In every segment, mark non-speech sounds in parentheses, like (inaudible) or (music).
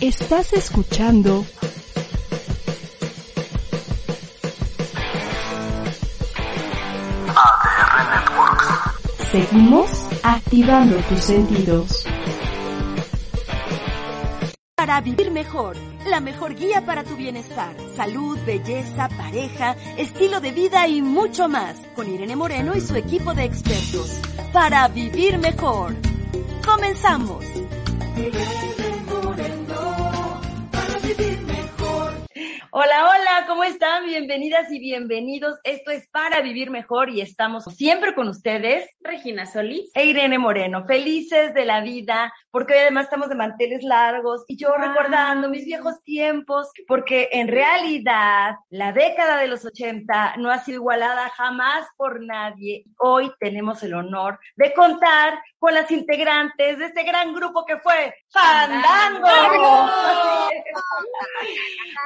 Estás escuchando ADR Networks. Seguimos activando tus sentidos. Para vivir mejor, la mejor guía para tu bienestar, salud, belleza, pareja, estilo de vida y mucho más, con Irene Moreno y su equipo de expertos. Para vivir mejor. Comenzamos. Hola, hola, ¿cómo están? Bienvenidas y bienvenidos. Esto es para vivir mejor y estamos siempre con ustedes, Regina Solís e Irene Moreno, felices de la vida, porque hoy además estamos de manteles largos y yo recordando mis viejos tiempos, porque en realidad la década de los 80 no ha sido igualada jamás por nadie. Hoy tenemos el honor de contar con las integrantes de este gran grupo que fue Fandango. (laughs)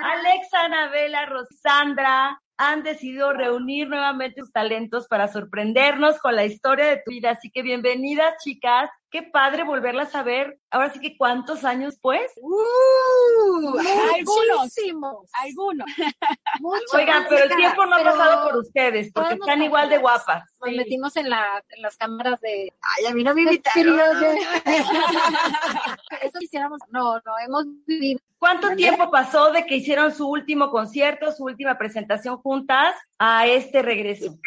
Alexa, Anabela, Rosandra han decidido reunir nuevamente sus talentos para sorprendernos con la historia de tu vida. Así que bienvenidas, chicas. Qué padre volverlas a ver. Ahora sí que cuántos años pues. Uh, algunos, algunos. (laughs) Oigan, pero el tiempo no ha pasado por ustedes porque están igual de guapas. Nos metimos en, la, en las cámaras de... Ay, a mí no me invitaron. (laughs) Eso quisiéramos. No, no, hemos vivido. ¿Cuánto tiempo pasó de que hicieron su último concierto, su última presentación juntas a este regreso?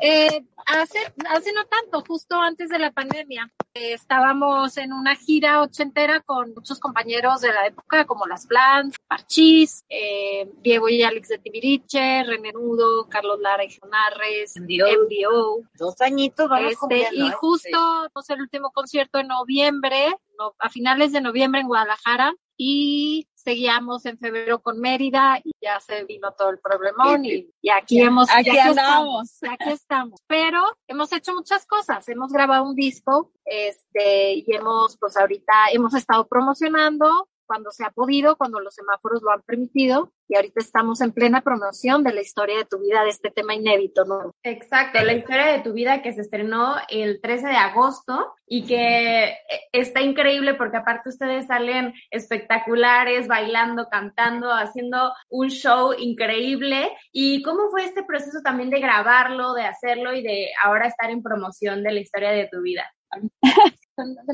Eh, hace, hace no tanto, justo antes de la pandemia, eh, estábamos en una gira ochentera con muchos compañeros de la época, como Las Blans, Parchís, eh, Diego y Alex de Tibiriche, René Nudo, Carlos Lara y Jonarres, MDO. MDO. Dos añitos vamos Este, y ¿eh? justo pues, el último concierto en noviembre, no- a finales de noviembre en Guadalajara, y seguíamos en febrero con Mérida y ya se vino todo el problemón y, y aquí hemos Aquí andamos. estamos, aquí estamos. Pero hemos hecho muchas cosas, hemos grabado un disco, este, y hemos, pues ahorita hemos estado promocionando cuando se ha podido, cuando los semáforos lo han permitido, y ahorita estamos en plena promoción de la historia de tu vida, de este tema inédito, ¿no? Exacto, la historia de tu vida que se estrenó el 13 de agosto y que eh, está increíble porque aparte ustedes salen espectaculares, bailando, cantando, haciendo un show increíble. ¿Y cómo fue este proceso también de grabarlo, de hacerlo y de ahora estar en promoción de la historia de tu vida? (laughs)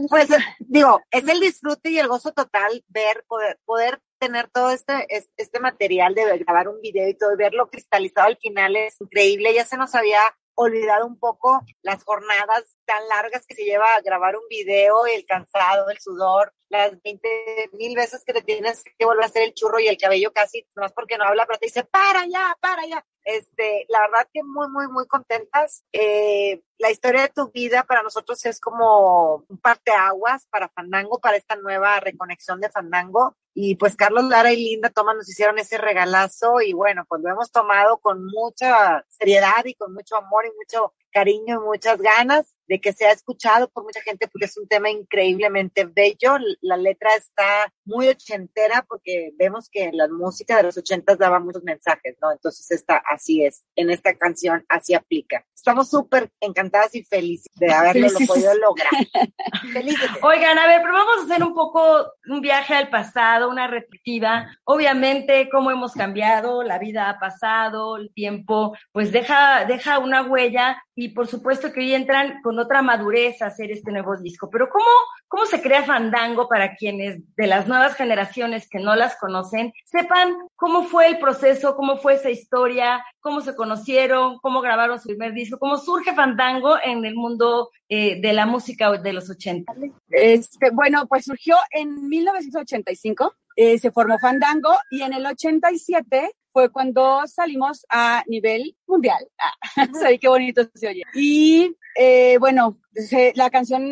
Pues digo, es el disfrute y el gozo total ver, poder, poder tener todo este, es- este material de grabar un video y todo, y verlo cristalizado al final es increíble. Ya se nos había olvidado un poco las jornadas tan largas que se lleva a grabar un video, el cansado, el sudor, las 20 mil veces que te tienes que volver a hacer el churro y el cabello casi, no es porque no habla, pero te dice, para ya, para ya. Este, la verdad que muy, muy, muy contentas. Eh, la historia de tu vida para nosotros es como un parteaguas para Fandango, para esta nueva reconexión de Fandango. Y pues Carlos Lara y Linda Toma nos hicieron ese regalazo y bueno, pues lo hemos tomado con mucha seriedad y con mucho amor y mucho cariño y muchas ganas de que sea escuchado por mucha gente porque es un tema increíblemente bello. La letra está muy ochentera porque vemos que la música de los ochentas daba muchos mensajes, ¿no? Entonces esta así es, en esta canción así aplica. Estamos súper encantadas y felices de (laughs) haberlo lo podido lograr. (laughs) Felices. Oigan, a ver, pero vamos a hacer un poco un viaje al pasado, una retrospectiva. Obviamente, cómo hemos cambiado, la vida ha pasado, el tiempo, pues deja, deja una huella y por supuesto que hoy entran con otra madurez hacer este nuevo disco. Pero ¿cómo, cómo se crea Fandango para quienes de las nuevas generaciones que no las conocen sepan cómo fue el proceso, cómo fue esa historia, cómo se conocieron, cómo grabaron su primer disco, cómo surge Fandango en el mundo eh, de la música de los 80? Este, bueno, pues surgió en 1985, eh, se formó Fandango y en el 87 fue cuando salimos a nivel mundial. (laughs) Ah, ¿sabes qué bonito se oye? Y eh, bueno, se- la canción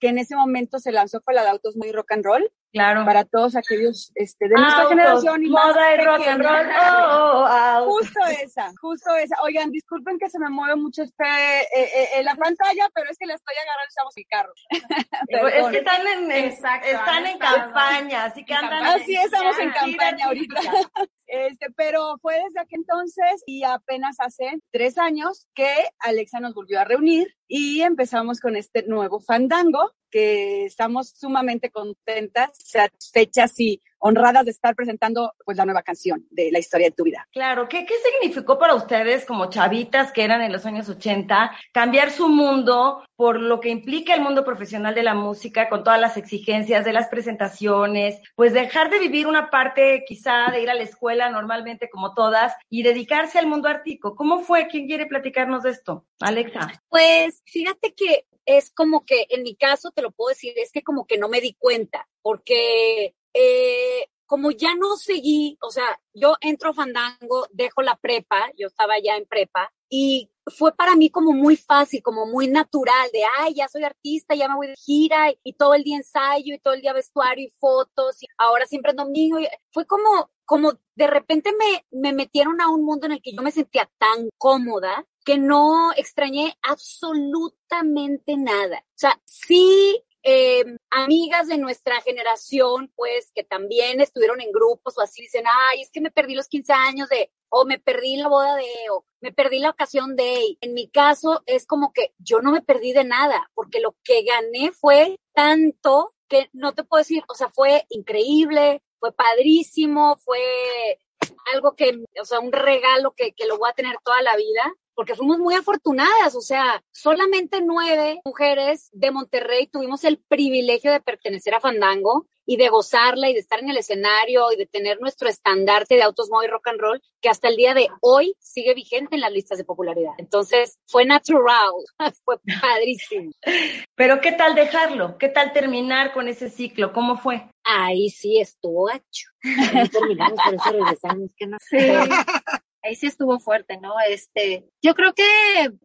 que en ese momento se lanzó fue la de Autos Muy Rock and Roll Claro. para todos aquellos este, de nuestra Autos, generación y más moda y rock and roll. pequeños. Oh, oh, autos. Justo esa, justo esa. Oigan, disculpen que se me mueve mucho este, eh, eh, en la pantalla, pero es que la estoy agarrando, estamos en carro. (laughs) Es que están en, en- Exacto, están en campaña, así que en andan. campaña. Así estamos en campaña ahorita. Este, pero fue desde aquel entonces y apenas hace tres años que Alexa nos volvió a reunir y empezamos con este nuevo fandango que estamos sumamente contentas, satisfechas y honradas de estar presentando pues la nueva canción de la historia de tu vida. Claro, ¿qué, qué significó para ustedes como chavitas que eran en los años 80 cambiar su mundo por lo que implica el mundo profesional de la música con todas las exigencias de las presentaciones, pues dejar de vivir una parte quizá de ir a la escuela normalmente como todas y dedicarse al mundo artístico? ¿Cómo fue? ¿Quién quiere platicarnos de esto? Alexa. Pues fíjate que es como que en mi caso, te lo puedo decir, es que como que no me di cuenta, porque eh, como ya no seguí, o sea, yo entro a Fandango, dejo la prepa, yo estaba ya en prepa, y fue para mí como muy fácil, como muy natural, de, ay, ya soy artista, ya me voy de gira, y, todo el día ensayo, y todo el día vestuario y fotos, y ahora siempre es domingo, y fue como, como de repente me, me metieron a un mundo en el que yo me sentía tan cómoda, que no extrañé absolutamente nada. O sea, sí eh, amigas de nuestra generación, pues, que también estuvieron en grupos o así, dicen, ay, es que me perdí los 15 años de, o me perdí la boda de, o me perdí la ocasión de. En mi caso, es como que yo no me perdí de nada, porque lo que gané fue tanto que no te puedo decir, o sea, fue increíble, fue padrísimo, fue algo que, o sea, un regalo que, que lo voy a tener toda la vida porque fuimos muy afortunadas, o sea, solamente nueve mujeres de Monterrey tuvimos el privilegio de pertenecer a Fandango y de gozarla y de estar en el escenario y de tener nuestro estandarte de autos y rock and roll que hasta el día de hoy sigue vigente en las listas de popularidad. Entonces fue natural, (laughs) fue padrísimo. Pero ¿qué tal dejarlo? ¿Qué tal terminar con ese ciclo? ¿Cómo fue? Ahí sí estuvo gacho. (laughs) terminamos, por eso regresamos, que no Sí ahí sí estuvo fuerte, ¿no? Este, yo creo que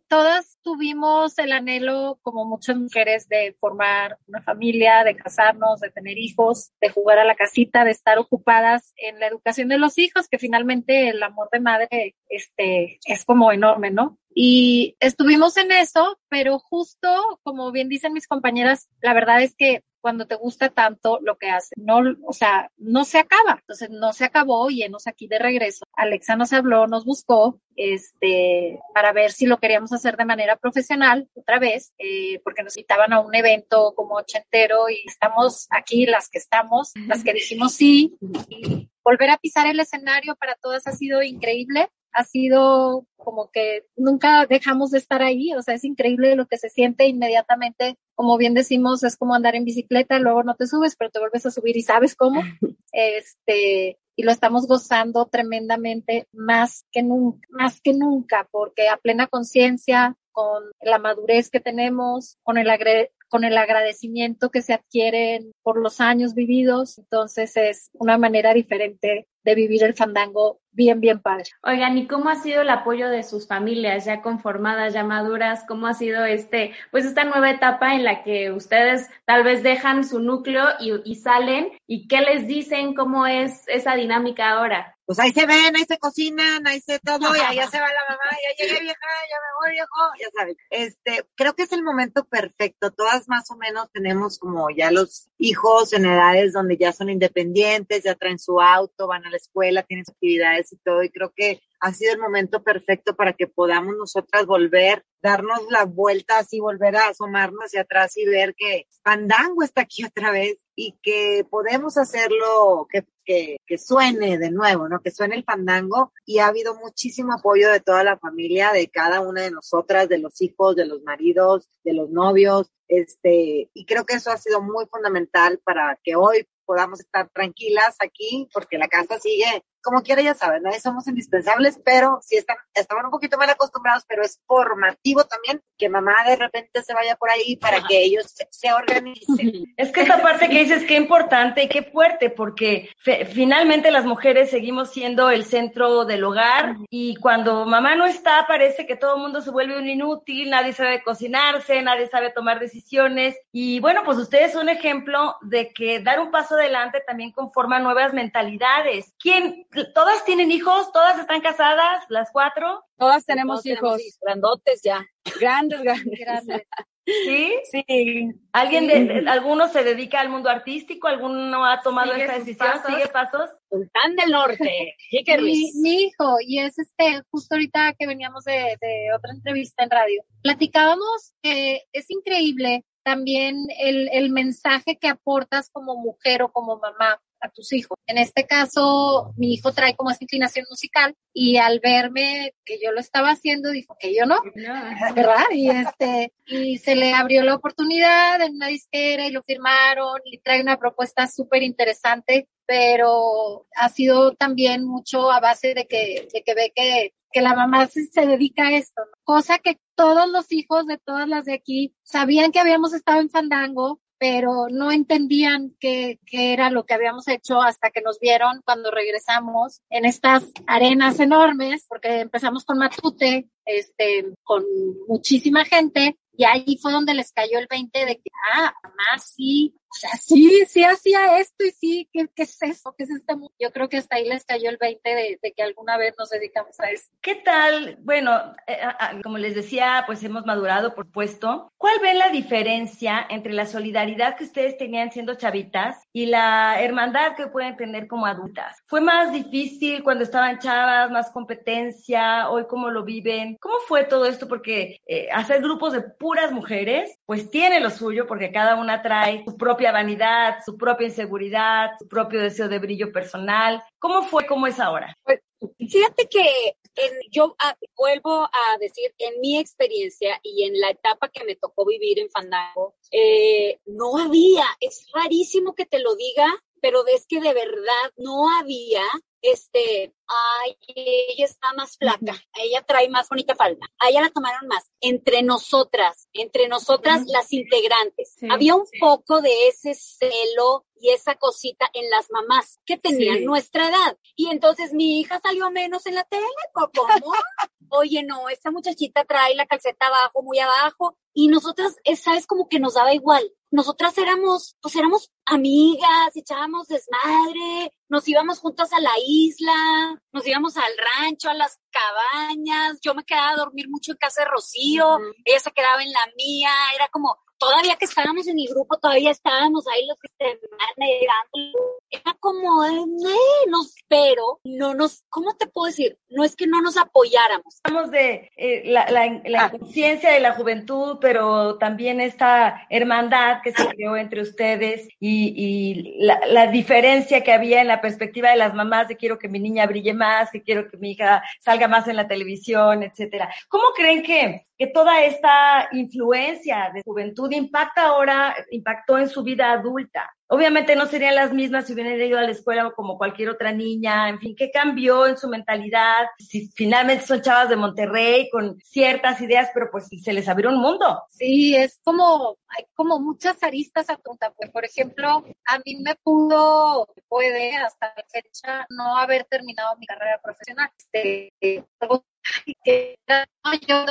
todas tuvimos el anhelo, como muchas mujeres, de formar una familia, de casarnos, de tener hijos, de jugar a la casita, de estar ocupadas en la educación de los hijos, que finalmente el amor de madre, este, es como enorme, ¿no? Y estuvimos en eso, pero justo, como bien dicen mis compañeras, la verdad es que cuando te gusta tanto lo que hace. No, o sea, no se acaba. Entonces no se acabó y enos aquí de regreso. Alexa nos habló, nos buscó, este, para ver si lo queríamos hacer de manera profesional otra vez, eh, porque nos invitaban a un evento como ochentero y estamos aquí las que estamos, las que dijimos sí. Y volver a pisar el escenario para todas ha sido increíble ha sido como que nunca dejamos de estar ahí, o sea, es increíble lo que se siente inmediatamente, como bien decimos, es como andar en bicicleta, luego no te subes, pero te vuelves a subir y sabes cómo, (laughs) este, y lo estamos gozando tremendamente más que nunca, más que nunca, porque a plena conciencia, con la madurez que tenemos, con el, con el agradecimiento que se adquieren por los años vividos, entonces es una manera diferente de vivir el fandango bien, bien padre. Oigan, ¿y cómo ha sido el apoyo de sus familias ya conformadas, ya maduras? ¿Cómo ha sido este, pues esta nueva etapa en la que ustedes tal vez dejan su núcleo y, y salen? ¿Y qué les dicen? ¿Cómo es esa dinámica ahora? Pues ahí se ven, ahí se cocinan, ahí se todo, y ya se va la mamá, ya llegué vieja, ya me voy viejo, ya sabes. Este, creo que es el momento perfecto. Todas más o menos tenemos como ya los hijos en edades donde ya son independientes, ya traen su auto, van a la escuela, tienen actividades y todo, y creo que ha sido el momento perfecto para que podamos nosotras volver, darnos la vuelta así, volver a asomarnos hacia atrás y ver que Fandango está aquí otra vez y que podemos hacerlo, que, que, que suene de nuevo, ¿no? Que suene el fandango y ha habido muchísimo apoyo de toda la familia, de cada una de nosotras, de los hijos, de los maridos, de los novios, este, y creo que eso ha sido muy fundamental para que hoy podamos estar tranquilas aquí, porque la casa sigue como quiera ya saben, somos indispensables, pero sí están, estaban un poquito mal acostumbrados, pero es formativo también que mamá de repente se vaya por ahí para que ellos se, organicen. (laughs) Es que esta parte que dices qué importante y qué fuerte, porque finalmente las mujeres seguimos siendo el centro del hogar y cuando mamá no está parece que todo el mundo se vuelve un inútil, nadie sabe cocinarse, nadie sabe tomar decisiones y bueno, pues ustedes son un ejemplo de que dar un paso adelante también conforma nuevas mentalidades. ¿Quién ¿Todas tienen hijos? ¿Todas están casadas? ¿Las cuatro? Todas tenemos hijos. grandotes ya. Grandes, grandes. ¿Sí? Sí. ¿Alguien de, alguno se dedica al mundo artístico? ¿Alguno ha tomado esta decisión? ¿Sigue pasos? Sultán del Norte. (laughs) mi, mi, hijo, y es este, justo ahorita que veníamos de, de otra entrevista en radio, platicábamos que es increíble también el, el mensaje que aportas como mujer o como mamá a tus hijos. En este caso, mi hijo trae como esa inclinación musical y al verme que yo lo estaba haciendo, dijo que yo no, (laughs) ¿verdad? Y este, y se le abrió la oportunidad en una disquera y lo firmaron y trae una propuesta súper interesante, pero ha sido también mucho a base de que, de que ve que que la mamá se, dedica a esto, cosa que todos los hijos de todas las de aquí sabían que habíamos estado en Fandango, pero no entendían qué, qué, era lo que habíamos hecho hasta que nos vieron cuando regresamos en estas arenas enormes, porque empezamos con Matute, este, con muchísima gente, y ahí fue donde les cayó el 20 de que, ah, mamá, sí, o sea, sí, sí hacía esto y sí, ¿qué, qué es eso? ¿Qué es este mundo? Yo creo que hasta ahí les cayó el 20 de, de que alguna vez nos dedicamos a eso. ¿Qué tal? Bueno, eh, como les decía, pues hemos madurado, por puesto. ¿Cuál ven la diferencia entre la solidaridad que ustedes tenían siendo chavitas y la hermandad que pueden tener como adultas? ¿Fue más difícil cuando estaban chavas, más competencia? ¿Hoy cómo lo viven? ¿Cómo fue todo esto? Porque eh, hacer grupos de puras mujeres, pues tiene lo suyo, porque cada una trae su propia vanidad, su propia inseguridad, su propio deseo de brillo personal. ¿Cómo fue? ¿Cómo es ahora? Pues, fíjate que yo ah, vuelvo a decir, en mi experiencia y en la etapa que me tocó vivir en Fandango, eh, no había, es rarísimo que te lo diga, pero es que de verdad no había este, ay, ella está más flaca, ella trae más bonita falda, a ella la tomaron más. Entre nosotras, entre nosotras las integrantes, había un poco de ese celo y esa cosita en las mamás que tenían nuestra edad. Y entonces mi hija salió menos en la tele, ¿cómo? Oye, no, esta muchachita trae la calceta abajo, muy abajo, y nosotras, esa es como que nos daba igual. Nosotras éramos, pues éramos amigas, echábamos desmadre, nos íbamos juntas a la isla, nos íbamos al rancho, a las cabañas, yo me quedaba a dormir mucho en casa de Rocío, ella se quedaba en la mía, era como, todavía que estábamos en mi grupo, todavía estábamos ahí los que se. Era como, eh, nos, pero no nos, ¿cómo te puedo decir? No es que no nos apoyáramos. Hablamos de eh, la, la, la conciencia de la juventud, pero también esta hermandad que se creó entre ustedes y, y la, la, diferencia que había en la perspectiva de las mamás de quiero que mi niña brille más, que quiero que mi hija salga más en la televisión, etcétera. ¿Cómo creen que que toda esta influencia de juventud impacta ahora, impactó en su vida adulta. Obviamente no serían las mismas si hubieran ido a la escuela como cualquier otra niña, en fin, ¿qué cambió en su mentalidad? Si finalmente son chavas de Monterrey con ciertas ideas, pero pues se les abrió un mundo. Sí, es como, hay como muchas aristas a contar. Pues, por ejemplo, a mí me pudo, puede hasta la fecha no haber terminado mi carrera profesional. Este, que yo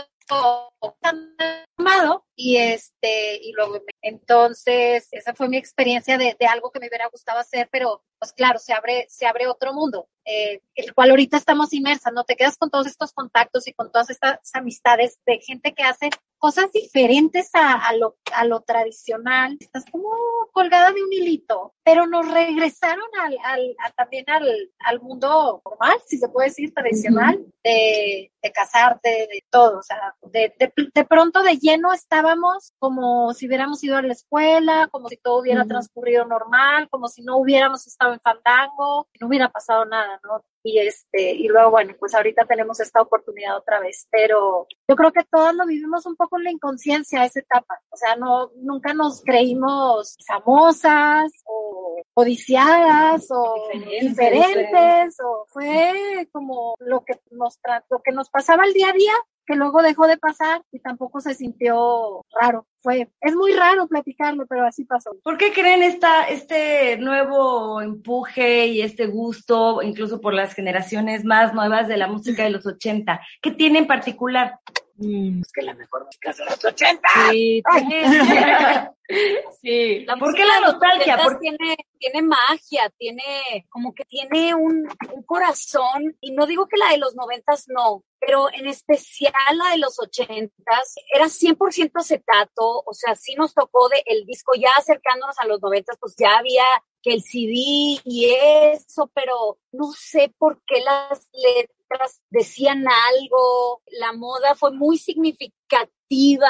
y este y luego entonces esa fue mi experiencia de, de, algo que me hubiera gustado hacer pero pues claro se abre se abre otro mundo eh, el cual ahorita estamos inmersas no te quedas con todos estos contactos y con todas estas amistades de gente que hace cosas diferentes a, a, lo, a lo tradicional. Estás como colgada de un hilito, pero nos regresaron al, al también al, al, mundo normal, si se puede decir, tradicional, de, de casarte, de todo. O sea, de, de, de, pronto de lleno estábamos como si hubiéramos ido a la escuela, como si todo hubiera transcurrido normal, como si no hubiéramos estado en fandango, no hubiera pasado nada, ¿no? Y este y luego bueno pues ahorita tenemos esta oportunidad otra vez pero yo creo que todos lo vivimos un poco en la inconsciencia esa etapa. O sea no nunca nos creímos famosas o codiciadas o diferentes, o fue como lo que nos lo que nos pasaba el día a día que luego dejó de pasar y tampoco se sintió raro. Fue, es muy raro platicarlo, pero así pasó. ¿Por qué creen esta, este nuevo empuje y este gusto, incluso por las generaciones más nuevas de la música de los 80? ¿Qué tiene en particular? Mm. Es que la mejor música es de los 80. Sí, (laughs) sí. La ¿Por qué la nostalgia? Porque tiene, tiene magia, tiene como que tiene un, un, corazón, y no digo que la de los noventas no, pero en especial la de los ochentas, era 100% acetato, o sea, sí nos tocó de el disco ya acercándonos a los noventas, pues ya había que el CD y eso, pero no sé por qué las letras decían algo, la moda fue muy significativa.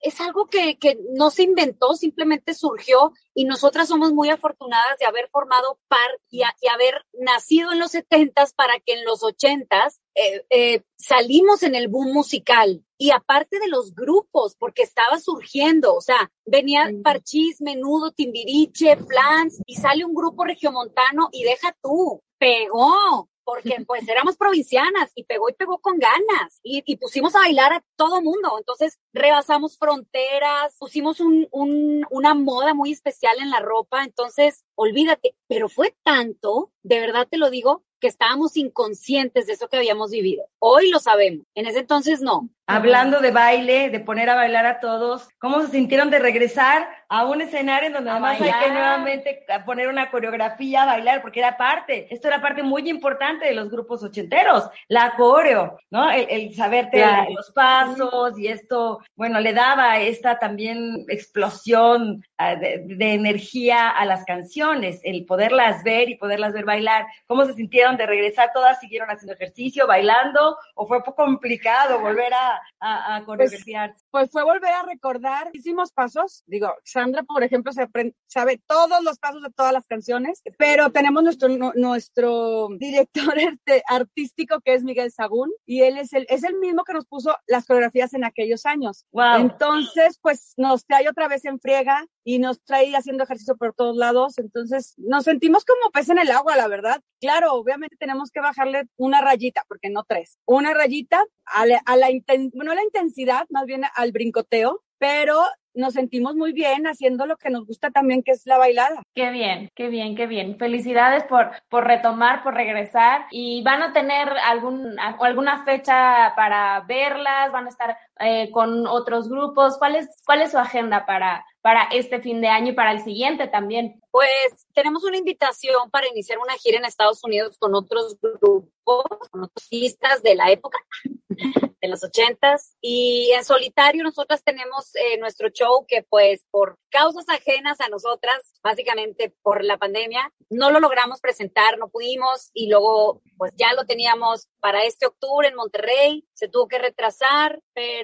Es algo que, que no se inventó, simplemente surgió y nosotras somos muy afortunadas de haber formado par y, y haber nacido en los setentas para que en los ochentas eh, eh, salimos en el boom musical y aparte de los grupos, porque estaba surgiendo, o sea, venía Parchís, Menudo, Timbiriche, Plans y sale un grupo regiomontano y deja tú, pegó, porque (laughs) pues éramos provincianas y pegó y pegó con ganas y, y pusimos a bailar a todo mundo. Entonces rebasamos fronteras, pusimos un, un, una moda muy especial en la ropa. Entonces, olvídate, pero fue tanto, de verdad te lo digo, que estábamos inconscientes de eso que habíamos vivido. Hoy lo sabemos, en ese entonces no. Hablando de baile, de poner a bailar a todos, ¿cómo se sintieron de regresar a un escenario en donde además hay que nuevamente poner una coreografía, bailar, porque era parte, esto era parte muy importante de los grupos ochenteros, la coreo, ¿no? El, saberte los pasos y esto, bueno, le daba esta también explosión ah, de, de energía a las canciones, el poderlas ver y poderlas ver bailar. ¿Cómo se sintieron de regresar? ¿Todas siguieron haciendo ejercicio, bailando o fue poco complicado volver a a, pues, pues, fue volver a recordar, hicimos pasos, digo, Sandra, por ejemplo, se sabe todos los pasos de todas las canciones, pero tenemos nuestro, nuestro director (laughs) este, artístico que es Miguel Sagún y él es el, es el mismo que nos puso las coreografías en aquellos años. Entonces, pues nos trae otra vez en friega y nos trae haciendo ejercicio por todos lados, entonces nos sentimos como pez en el agua, la verdad. Claro, obviamente tenemos que bajarle una rayita, porque no tres, una rayita a la, a la bueno, la intensidad, más bien al brincoteo, pero nos sentimos muy bien haciendo lo que nos gusta también, que es la bailada. Qué bien, qué bien, qué bien. Felicidades por, por retomar, por regresar. ¿Y van a tener algún, alguna fecha para verlas? ¿Van a estar eh, con otros grupos? ¿Cuál es, ¿Cuál es su agenda para, para este fin de año y para el siguiente también? Pues tenemos una invitación para iniciar una gira en Estados Unidos con otros grupos, con otros artistas de la época (laughs) de los ochentas. Y en solitario nosotras tenemos eh, nuestro show que pues por causas ajenas a nosotras, básicamente por la pandemia, no lo logramos presentar, no pudimos y luego pues ya lo teníamos para este octubre en Monterrey, se tuvo que retrasar, pero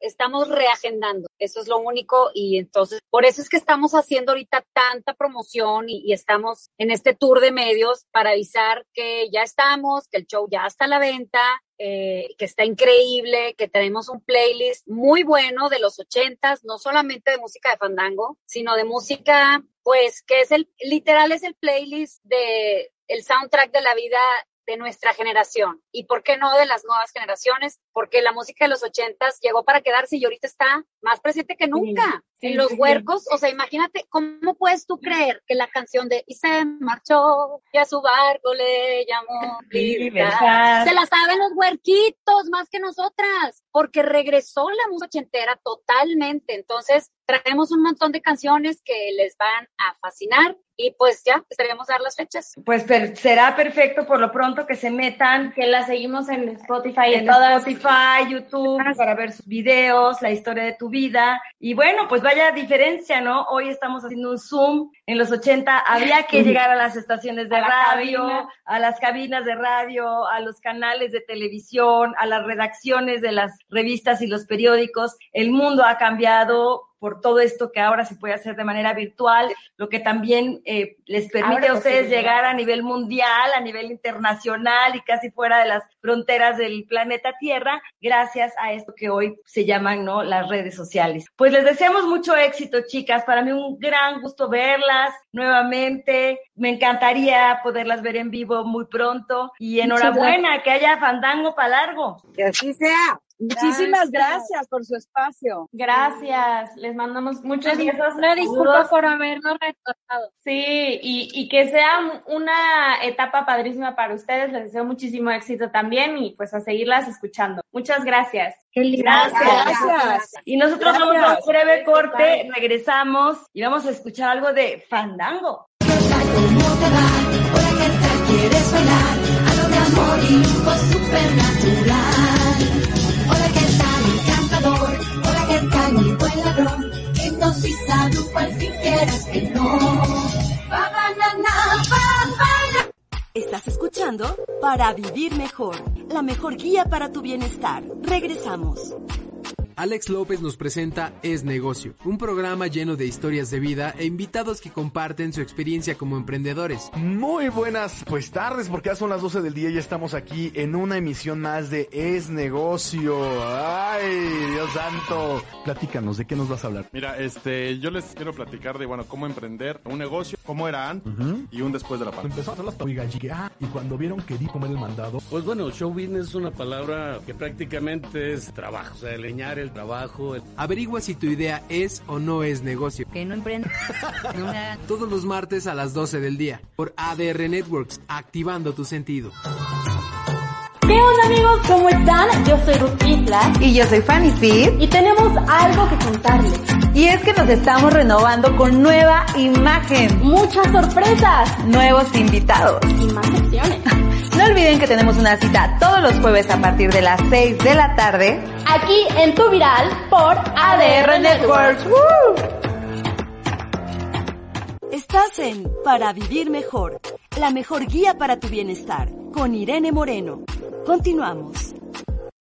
estamos reagendando, eso es lo único y entonces por eso es que estamos haciendo ahorita tanta promoción y, y estamos en este tour de medios para avisar que ya estamos, que el show ya está a la venta, eh, que está increíble, que tenemos un playlist muy bueno de los ochentas, no solamente de música de fandango, sino de música, pues, que es el, literal es el playlist de el soundtrack de la vida de nuestra generación. Y por qué no de las nuevas generaciones, porque la música de los ochentas llegó para quedarse y ahorita está más presente que nunca. en los huercos, o sea, imagínate, ¿cómo puedes tú creer que la canción de Y se marchó y a su barco le llamó (laughs) libertad, se la saben los huerquitos más que nosotras, porque regresó la música ochentera totalmente. Entonces, traemos un montón de canciones que les van a fascinar y pues ya esperemos dar las fechas. Pues será perfecto por lo pronto que se metan, que la seguimos en Spotify, en Spotify, YouTube, para ver sus videos, la historia de tu vida. Y bueno, pues vaya diferencia, ¿no? Hoy estamos haciendo un Zoom. En los 80 había que llegar a las estaciones de radio, a las cabinas de radio, a los canales de televisión, a las redacciones de las revistas y los periódicos. El mundo ha cambiado por todo esto que ahora se puede hacer de manera virtual, lo que también eh, les permite a ustedes llegar a nivel mundial, a nivel internacional y casi fuera de las fronteras del planeta Tierra, gracias a esto que hoy se llaman ¿no? las redes sociales. Pues les deseamos mucho éxito, chicas. Para mí un gran gusto verlas nuevamente. Me encantaría poderlas ver en vivo muy pronto y enhorabuena, que haya fandango para largo. Que así sea. Muchísimas gracias. por su espacio. Gracias, les mandamos muchos besos. Una disculpa por habernos retrasado. Sí, y, y, que sea una etapa padrísima para ustedes. Les deseo muchísimo éxito también y pues a seguirlas escuchando. Muchas gracias. Gracias. gracias. Y nosotros vamos a un breve corte, regresamos y vamos a escuchar algo de Fandango. ¿Quieres bailar? Algo de amor y supernatural. Estás escuchando Para Vivir Mejor, la mejor guía para tu bienestar. Regresamos. Alex López nos presenta Es Negocio, un programa lleno de historias de vida e invitados que comparten su experiencia como emprendedores. Muy buenas pues tardes porque ya son las 12 del día y ya estamos aquí en una emisión más de Es Negocio. Ay, Dios santo. Platícanos, ¿de qué nos vas a hablar? Mira, este, yo les quiero platicar de, bueno, cómo emprender un negocio, cómo era antes y un después de la pandemia. Empezó a hacer las ah, y cuando vieron que di comer el mandado. Pues bueno, show business es una palabra que prácticamente es trabajo, o sea, leñar el trabajo. Averigua si tu idea es o no es negocio. Que no emprenda. (laughs) Todos los martes a las 12 del día por ADR Networks, activando tu sentido. ¿Qué onda amigos? ¿Cómo están? Yo soy Ruth Isla. Y yo soy Fanny Fit. Y tenemos algo que contarles. Y es que nos estamos renovando con nueva imagen. Muchas sorpresas. Nuevos invitados. Y más secciones. No olviden que tenemos una cita todos los jueves a partir de las 6 de la tarde. Aquí en Tu Viral por ADR Networks. Estás en Para Vivir Mejor, la mejor guía para tu bienestar, con Irene Moreno. Continuamos.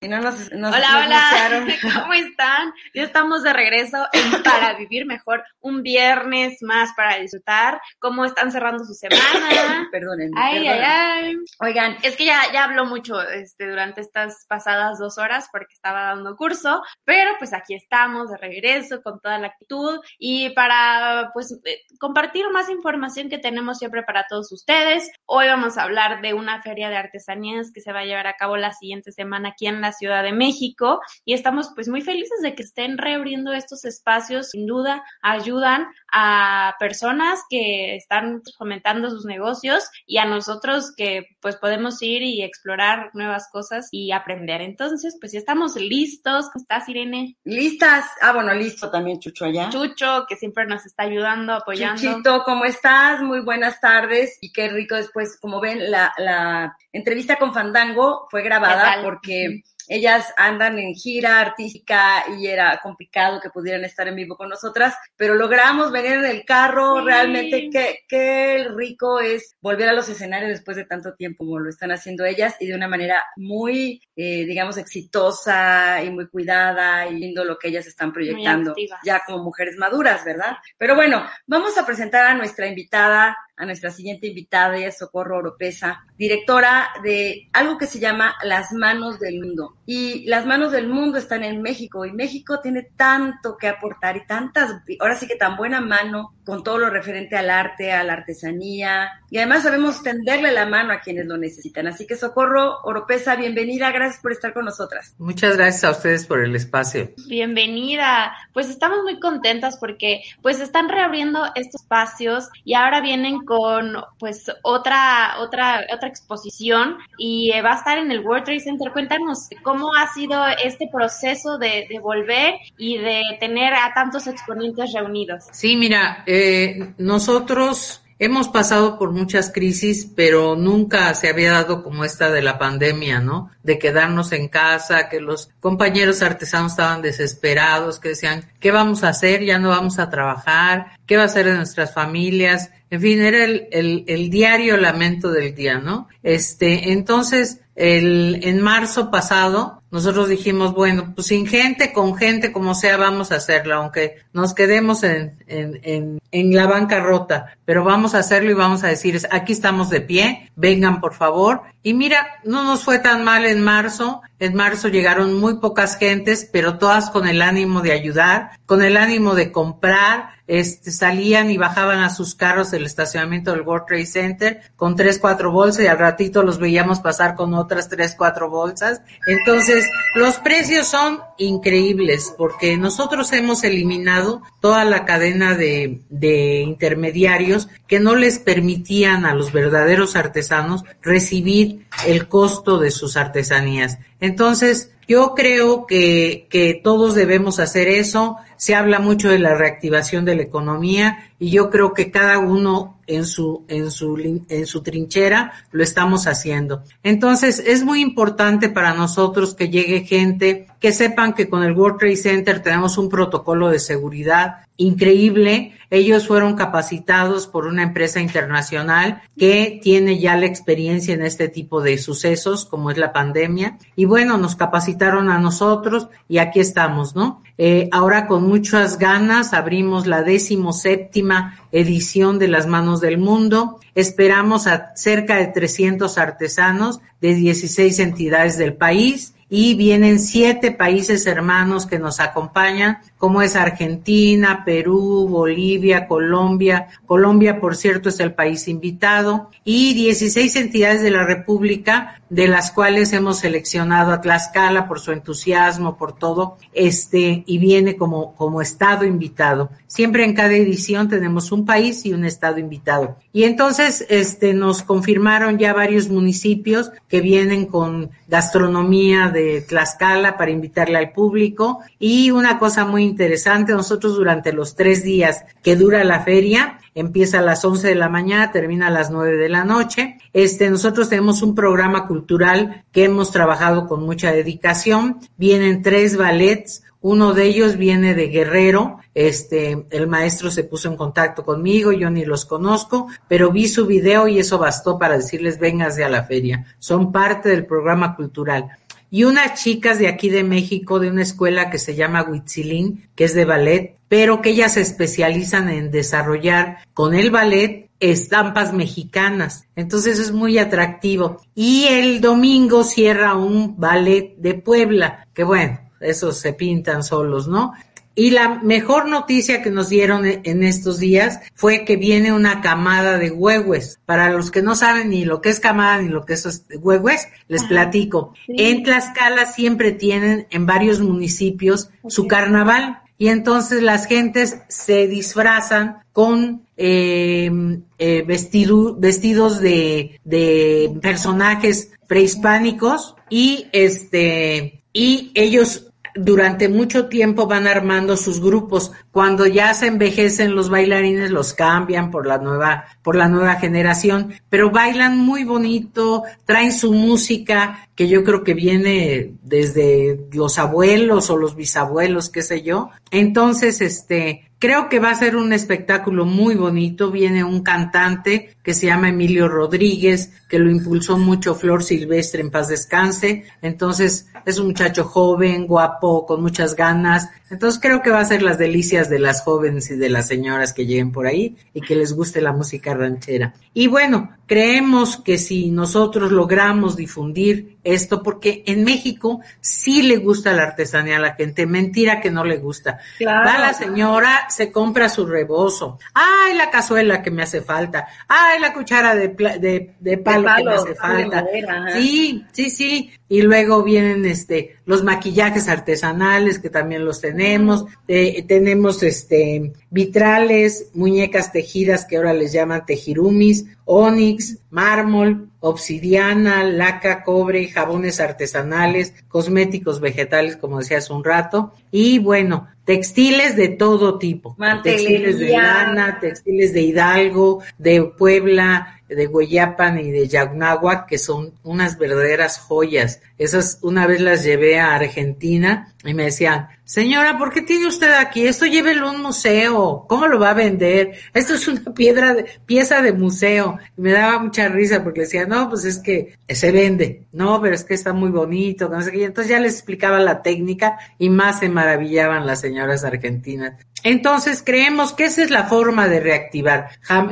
Hola, hola, (laughs) ¿cómo están? Ya estamos de regreso en (laughs) Para Vivir Mejor, un viernes más para disfrutar. ¿Cómo están cerrando su semana? (coughs) Perdónenme. Ay, ay, ay. Oigan, es que ya, ya habló mucho este, durante estas pasadas dos horas porque estaba dando curso, pero pues aquí estamos de regreso con toda la actitud y para pues eh, compartir más información que tenemos siempre para todos ustedes. Hoy vamos a hablar de una feria de artesanías que se va a llevar a cabo la siguiente semana aquí en la Ciudad de México y estamos pues muy felices de que estén reabriendo estos espacios. Sin duda ayudan a personas que están fomentando sus negocios y a nosotros que pues podemos ir y explorar nuevas cosas y aprender. Entonces pues ya estamos listos. ¿Cómo estás Irene? Listas. Ah, bueno, listo también Chucho allá. Chucho que siempre nos está ayudando, apoyando. Chuchito, ¿cómo estás? Muy buenas tardes y qué rico después, como ven, la, la entrevista con Fandango fue grabada porque ellas andan en gira artística y era complicado que pudieran estar en vivo con nosotras, pero logramos venir en el carro, Sí. realmente qué, qué rico es volver a los escenarios después de tanto tiempo como lo están haciendo ellas y de una manera muy, eh, digamos, exitosa y muy cuidada y lindo lo que ellas están proyectando ya como mujeres maduras, ¿verdad? Pero bueno, vamos a presentar a nuestra invitada, a nuestra siguiente invitada, Socorro Oropesa, directora de algo que se llama Las Manos del Mundo. Y las manos del mundo están en México y México tiene tanto que aportar y tantas, ahora sí que tan buena mano con todo lo referente al arte, a la artesanía y además sabemos tenderle la mano a quienes lo necesitan. Así que Socorro Oropesa, bienvenida, gracias por estar con nosotras. Muchas gracias a ustedes por el espacio. Bienvenida. Pues estamos muy contentas porque pues están reabriendo estos espacios y ahora vienen con pues otra otra otra exposición y eh, va a estar en el World Trade Center. Cuéntanos cómo ha sido este proceso de, de volver y de tener a tantos exponentes reunidos. Sí, mira, eh, nosotros hemos pasado por muchas crisis, pero nunca se había dado como esta de la pandemia, ¿no? De quedarnos en casa, que los compañeros artesanos estaban desesperados, que decían, ¿qué vamos a hacer? Ya no vamos a trabajar, ¿qué va a hacer de nuestras familias? En fin, era el, el, el diario lamento del día, ¿no? Este, entonces, el, en marzo pasado, nosotros dijimos, bueno, pues sin gente, con gente, como sea, vamos a hacerlo, aunque nos quedemos en, en, en, en la bancarrota, pero vamos a hacerlo y vamos a decir, aquí estamos de pie, vengan por favor. Y mira, no nos fue tan mal en marzo, en marzo llegaron muy pocas gentes, pero todas con el ánimo de ayudar, con el ánimo de comprar, este, salían y bajaban a sus carros del estacionamiento del World Trade Center con tres, cuatro bolsas y al ratito los veíamos pasar con otras tres, cuatro bolsas. Entonces, los precios son increíbles porque nosotros hemos eliminado toda la cadena de, intermediarios que no les permitían a los verdaderos artesanos recibir el costo de sus artesanías. Entonces, yo creo que todos debemos hacer eso. Se habla mucho de la reactivación de la economía y yo creo que cada uno en su, en su, en su trinchera lo estamos haciendo. Entonces, es muy importante para nosotros que llegue gente, que sepan que con el World Trade Center tenemos un protocolo de seguridad increíble. Ellos fueron capacitados por una empresa internacional que tiene ya la experiencia en este tipo de sucesos, como es la pandemia. Y bueno, nos capacitaron a nosotros y aquí estamos, ¿no? Eh, ahora con muchas ganas abrimos la décimo séptima edición de Las Manos del Mundo. Esperamos a cerca de 300 artesanos de 16 entidades del país y vienen siete países hermanos que nos acompañan, como es Argentina, Perú, Bolivia, Colombia. Colombia, por cierto, es el país invitado y 16 entidades de la República, de las cuales hemos seleccionado a Tlaxcala por su entusiasmo, por todo, este, y viene como, como estado invitado. Siempre en cada edición tenemos un país y un estado invitado. Y entonces, este, nos confirmaron ya varios municipios que vienen con gastronomía de Tlaxcala para invitarle al público. Y una cosa muy interesante, nosotros durante los tres días que dura la feria, empieza a las 11 de la mañana, termina a las 9 de la noche. Este, nosotros tenemos un programa cultural que hemos trabajado con mucha dedicación. Vienen tres ballets, uno de ellos viene de Guerrero, este, el maestro se puso en contacto conmigo, yo ni los conozco, pero vi su video y eso bastó para decirles vénganse a la feria. Son parte del programa cultural. Y unas chicas de aquí de México, de una escuela que se llama Huitzilín, que es de ballet, pero que ellas se especializan en desarrollar con el ballet estampas mexicanas. Entonces es muy atractivo. Y el domingo cierra un ballet de Puebla, que bueno, esos se pintan solos, ¿no? Y la mejor noticia que nos dieron e-, en estos días fue que viene una camada de huehues. Para los que no saben ni lo que es camada ni lo que es huehues, les platico. En Tlaxcala siempre tienen en varios municipios su carnaval y entonces las gentes se disfrazan con em, eh, vestidos de, de personajes prehispánicos y este y ellos durante mucho tiempo van armando sus grupos. Cuando ya se envejecen los bailarines, los cambian por la nueva, por la nueva generación, pero bailan muy bonito, traen su música, que yo creo que viene desde los abuelos o los bisabuelos, qué sé yo. Entonces, este, Creo que va a ser un espectáculo muy bonito. Viene un cantante que se llama Emilio Rodríguez, que lo impulsó mucho Flor Silvestre en paz descanse. Entonces es un muchacho joven, guapo, con muchas ganas. Entonces creo que va a ser las delicias de las jóvenes y de las señoras que lleguen por ahí y que les guste la música ranchera. Y bueno, creemos que si nosotros logramos difundir esto, porque en México sí le gusta la artesanía a la gente, mentira que no le gusta. Va la señora, se compra su rebozo, ay, la cazuela que me hace falta, ay, la cuchara de, de, de, palo, que me hace falta. sí, sí, sí. Y luego vienen este los maquillajes artesanales que también los tenemos, eh, tenemos este vitrales, muñecas tejidas que ahora les llaman tejirumis, onix, mármol, obsidiana, laca, cobre, jabones artesanales, cosméticos vegetales, como decía hace un rato, y bueno, textiles de todo tipo, textiles de lana, textiles de Hidalgo, de Puebla, de Hueyapan y de Yaunáhuac, que son unas verdaderas joyas. Esas una vez las llevé a Argentina y me decían, señora, ¿por qué tiene usted aquí? Esto llévelo a un museo. ¿Cómo lo va a vender? Esto es una piedra, de, pieza de museo. Y me daba mucha risa porque decía, no, pues es que se vende. No, pero es que está muy bonito. No sé qué. Entonces ya les explicaba la técnica y más se maravillaban las señoras argentinas. Entonces creemos que esa es la forma de reactivar,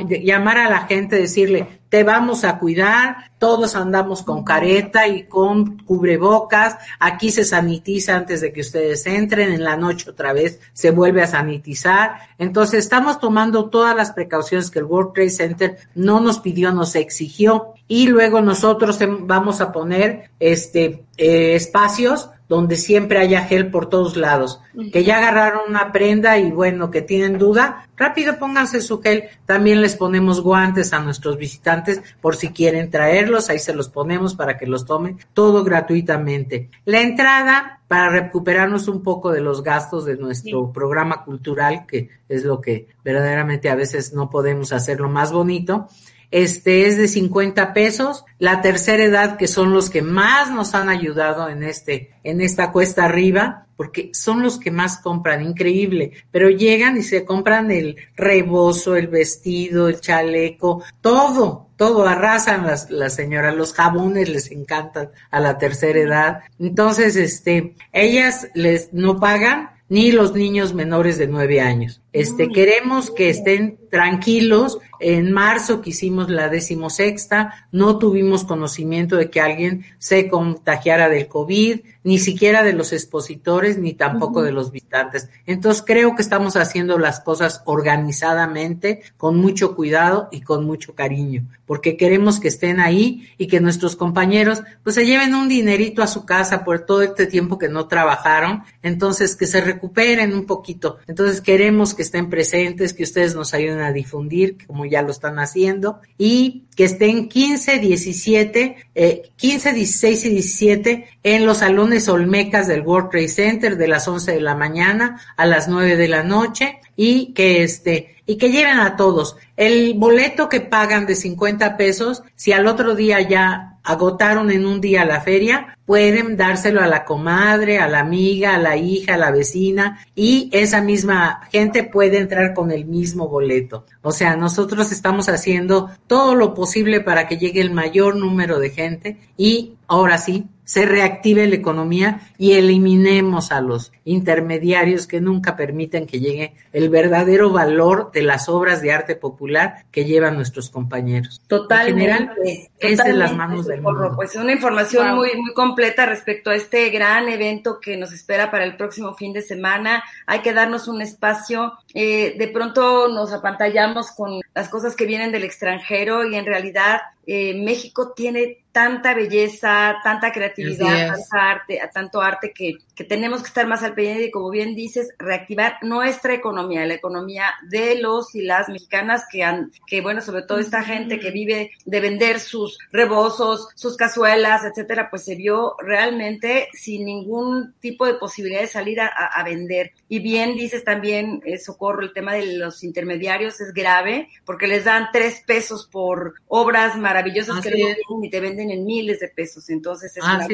llamar a la gente, decirle, te vamos a cuidar, todos andamos con careta y con cubrebocas, aquí se sanitiza antes de que ustedes entren, en la noche otra vez se vuelve a sanitizar. Entonces estamos tomando todas las precauciones que el World Trade Center no nos pidió, nos exigió y luego nosotros vamos a poner este eh, espacios donde siempre haya gel por todos lados. Que ya agarraron una prenda y bueno, que tienen duda, rápido pónganse su gel. También les ponemos guantes a nuestros visitantes por si quieren traerlos, ahí se los ponemos para que los tomen, todo gratuitamente. La entrada para recuperarnos un poco de los gastos de nuestro programa cultural, que es lo que verdaderamente a veces no podemos hacerlo más bonito este es de 50 pesos. La tercera edad, que son los que más nos han ayudado en este, en esta cuesta arriba, porque son los que más compran, increíble. Pero llegan y se compran el rebozo, el vestido, el chaleco, todo, todo arrasan las, las señoras, los jabones les encantan a la tercera edad. Entonces, este, ellas les no pagan ni los niños menores de nueve años. Este, queremos que estén tranquilos. En marzo que hicimos la decimosexta, no tuvimos conocimiento de que alguien se contagiara del COVID, ni siquiera de los expositores, ni tampoco de los visitantes. Entonces creo que estamos haciendo las cosas organizadamente, con mucho cuidado y con mucho cariño, porque queremos que estén ahí y que nuestros compañeros pues se lleven un dinerito a su casa por todo este tiempo que no trabajaron, entonces que se recuperen un poquito. Entonces queremos que estén presentes, que ustedes nos ayuden a difundir, como ya lo están haciendo, y que estén 15, 17, eh, 15, 16 y 17 en los salones Olmecas del World Trade Center de las 11 de la mañana a las 9 de la noche y que este y que lleven a todos. El boleto que pagan de 50 pesos, si al otro día ya agotaron en un día la feria, pueden dárselo a la comadre, a la amiga, a la hija, a la vecina y esa misma gente puede entrar con el mismo boleto. O sea, nosotros estamos haciendo todo lo posible para que llegue el mayor número de gente y ahora sí, se reactive la economía y eliminemos a los intermediarios que nunca permiten que llegue el verdadero valor de las obras de arte popular que llevan nuestros compañeros. Totalmente. es en las manos del mundo. Pues una información muy, muy completa respecto a este gran evento que nos espera para el próximo fin de semana. Hay que darnos un espacio. Eh, de pronto nos apantallamos con las cosas que vienen del extranjero y en realidad eh, México tiene tanta belleza, tanta creatividad, tanta arte, tanto arte que, que tenemos que estar más al pendiente y como bien dices, reactivar nuestra economía, la economía de los y las mexicanas que han, que bueno, sobre todo esta gente que vive de vender sus rebozos, sus cazuelas, etcétera, pues se vio realmente sin ningún tipo de posibilidad de salir a, a vender. Y bien dices también, eh, Socorro, el tema de los intermediarios es grave porque les dan tres pesos por obras maravillosas que luego y te venden en miles de pesos. Entonces es ah,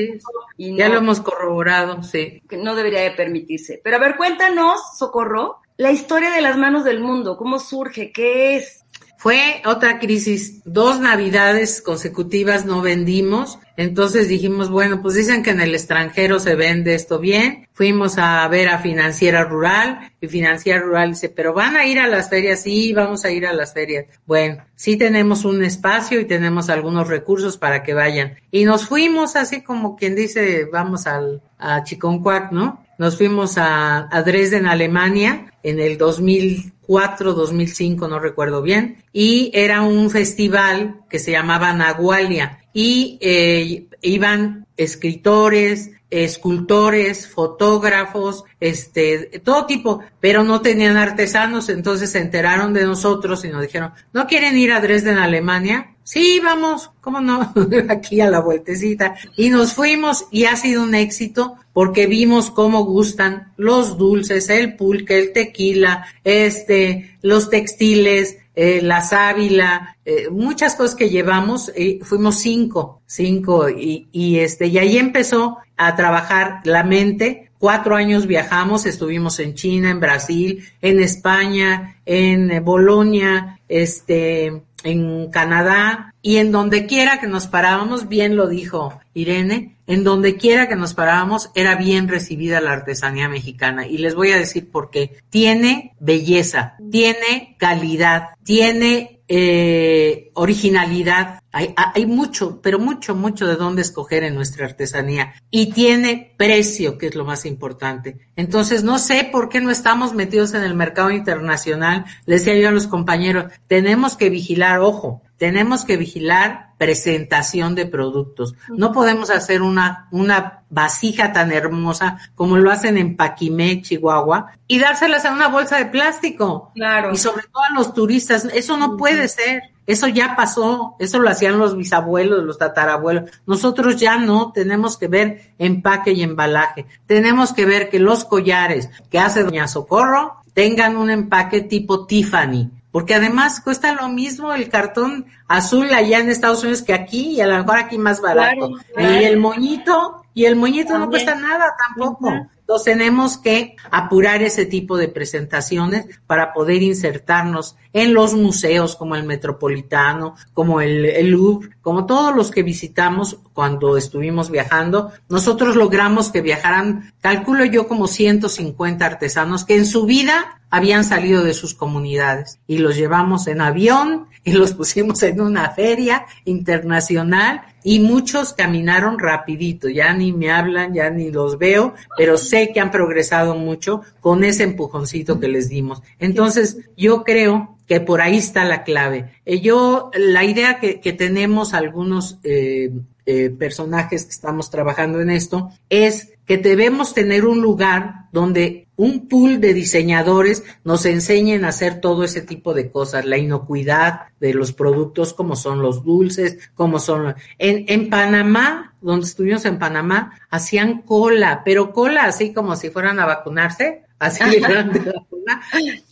y ya lo hemos corroborado, sí. Que no debería de permitirse. Pero a ver, cuéntanos, Socorro, la historia de las manos del mundo, cómo surge, qué es. Fue otra crisis, dos navidades consecutivas no vendimos, entonces dijimos, bueno, pues dicen que en el extranjero se vende esto bien, fuimos a ver a Financiera Rural y Financiera Rural dice, pero van a ir a las ferias, sí, vamos a ir a las ferias. Bueno, sí tenemos un espacio y tenemos algunos recursos para que vayan. Y nos fuimos así como quien dice, vamos al, a Chiconcuac, ¿no? Nos fuimos a, a Dresden, Alemania, en el 2004, 2005, no recuerdo bien, y era un festival que se llamaba Nahualia y eh, iban escritores, escultores, fotógrafos, este, todo tipo, pero no tenían artesanos, entonces se enteraron de nosotros y nos dijeron, ¿no quieren ir a Dresden, Alemania? Sí, vamos, ¿cómo no? (laughs) Aquí a la vueltecita. Y nos fuimos y ha sido un éxito porque vimos cómo gustan los dulces, el pulque, el tequila, este, los textiles, eh, la eh, muchas cosas que llevamos, eh, fuimos cinco, cinco, y, y este, y ahí empezó a trabajar la mente. Cuatro años viajamos, estuvimos en China, en Brasil, en España, en eh, Bolonia, este, en Canadá y en donde quiera que nos parábamos, bien lo dijo Irene, en donde quiera que nos parábamos era bien recibida la artesanía mexicana y les voy a decir por qué. Tiene belleza, tiene calidad, tiene eh, originalidad. Hay, hay mucho, pero mucho, mucho de dónde escoger en nuestra artesanía. Y tiene precio, que es lo más importante. Entonces, no sé por qué no estamos metidos en el mercado internacional. Les decía yo a los compañeros, tenemos que vigilar, ojo, tenemos que vigilar presentación de productos. No podemos hacer una, una vasija tan hermosa como lo hacen en Paquimé, Chihuahua, y dárselas en una bolsa de plástico. Claro. Y sobre todo a los turistas. Eso no puede ser. Eso ya pasó, eso lo hacían los bisabuelos, los tatarabuelos. Nosotros ya no tenemos que ver empaque y embalaje. Tenemos que ver que los collares que hace Doña Socorro tengan un empaque tipo Tiffany. Porque además cuesta lo mismo el cartón azul allá en Estados Unidos que aquí y a lo mejor aquí más barato. Claro, claro. Y el moñito, y el moñito no cuesta nada tampoco. Entonces tenemos que apurar ese tipo de presentaciones para poder insertarnos en los museos como el Metropolitano, como el, Louvre, como todos los que visitamos cuando estuvimos viajando. Nosotros logramos que viajaran, calculo yo, como 150 artesanos que en su vida habían salido de sus comunidades y los llevamos en avión y los pusimos en una feria internacional y muchos caminaron rapidito, ya ni me hablan, ya ni los veo, pero sé que han progresado mucho con ese empujoncito que les dimos. Entonces, yo creo que por ahí está la clave. Eh, yo, la idea que, que tenemos algunos eh, eh, personajes que estamos trabajando en esto es que debemos tener un lugar donde un pool de diseñadores nos enseñen a hacer todo ese tipo de cosas, la inocuidad de los productos, como son los dulces, como son... En, en Panamá, donde estuvimos en Panamá, hacían cola, pero cola así como si fueran a vacunarse, así de grande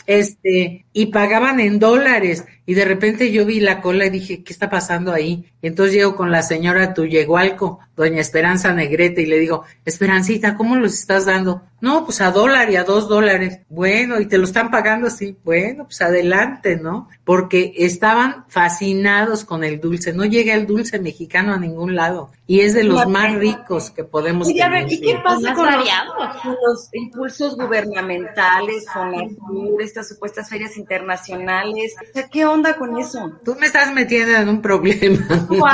este, y pagaban en dólares. Y de repente yo vi la cola y dije, ¿qué está pasando ahí? Y entonces llego con la señora Tuyegualco, doña Esperanza Negrete, y le digo, Esperancita, ¿cómo los estás dando? No, pues a dólar y a dos dólares. Bueno, y te lo están pagando así. Bueno, pues adelante, ¿no? Porque estaban fascinados con el dulce. No llega el dulce mexicano a ningún lado. Y es de los más ricos que podemos ver, tener. ¿y qué pasa Más con los, variado. con los impulsos gubernamentales, con estas supuestas ferias internacionales? O sea, ¿qué onda con eso? Tú me estás metiendo en un problema. (laughs) No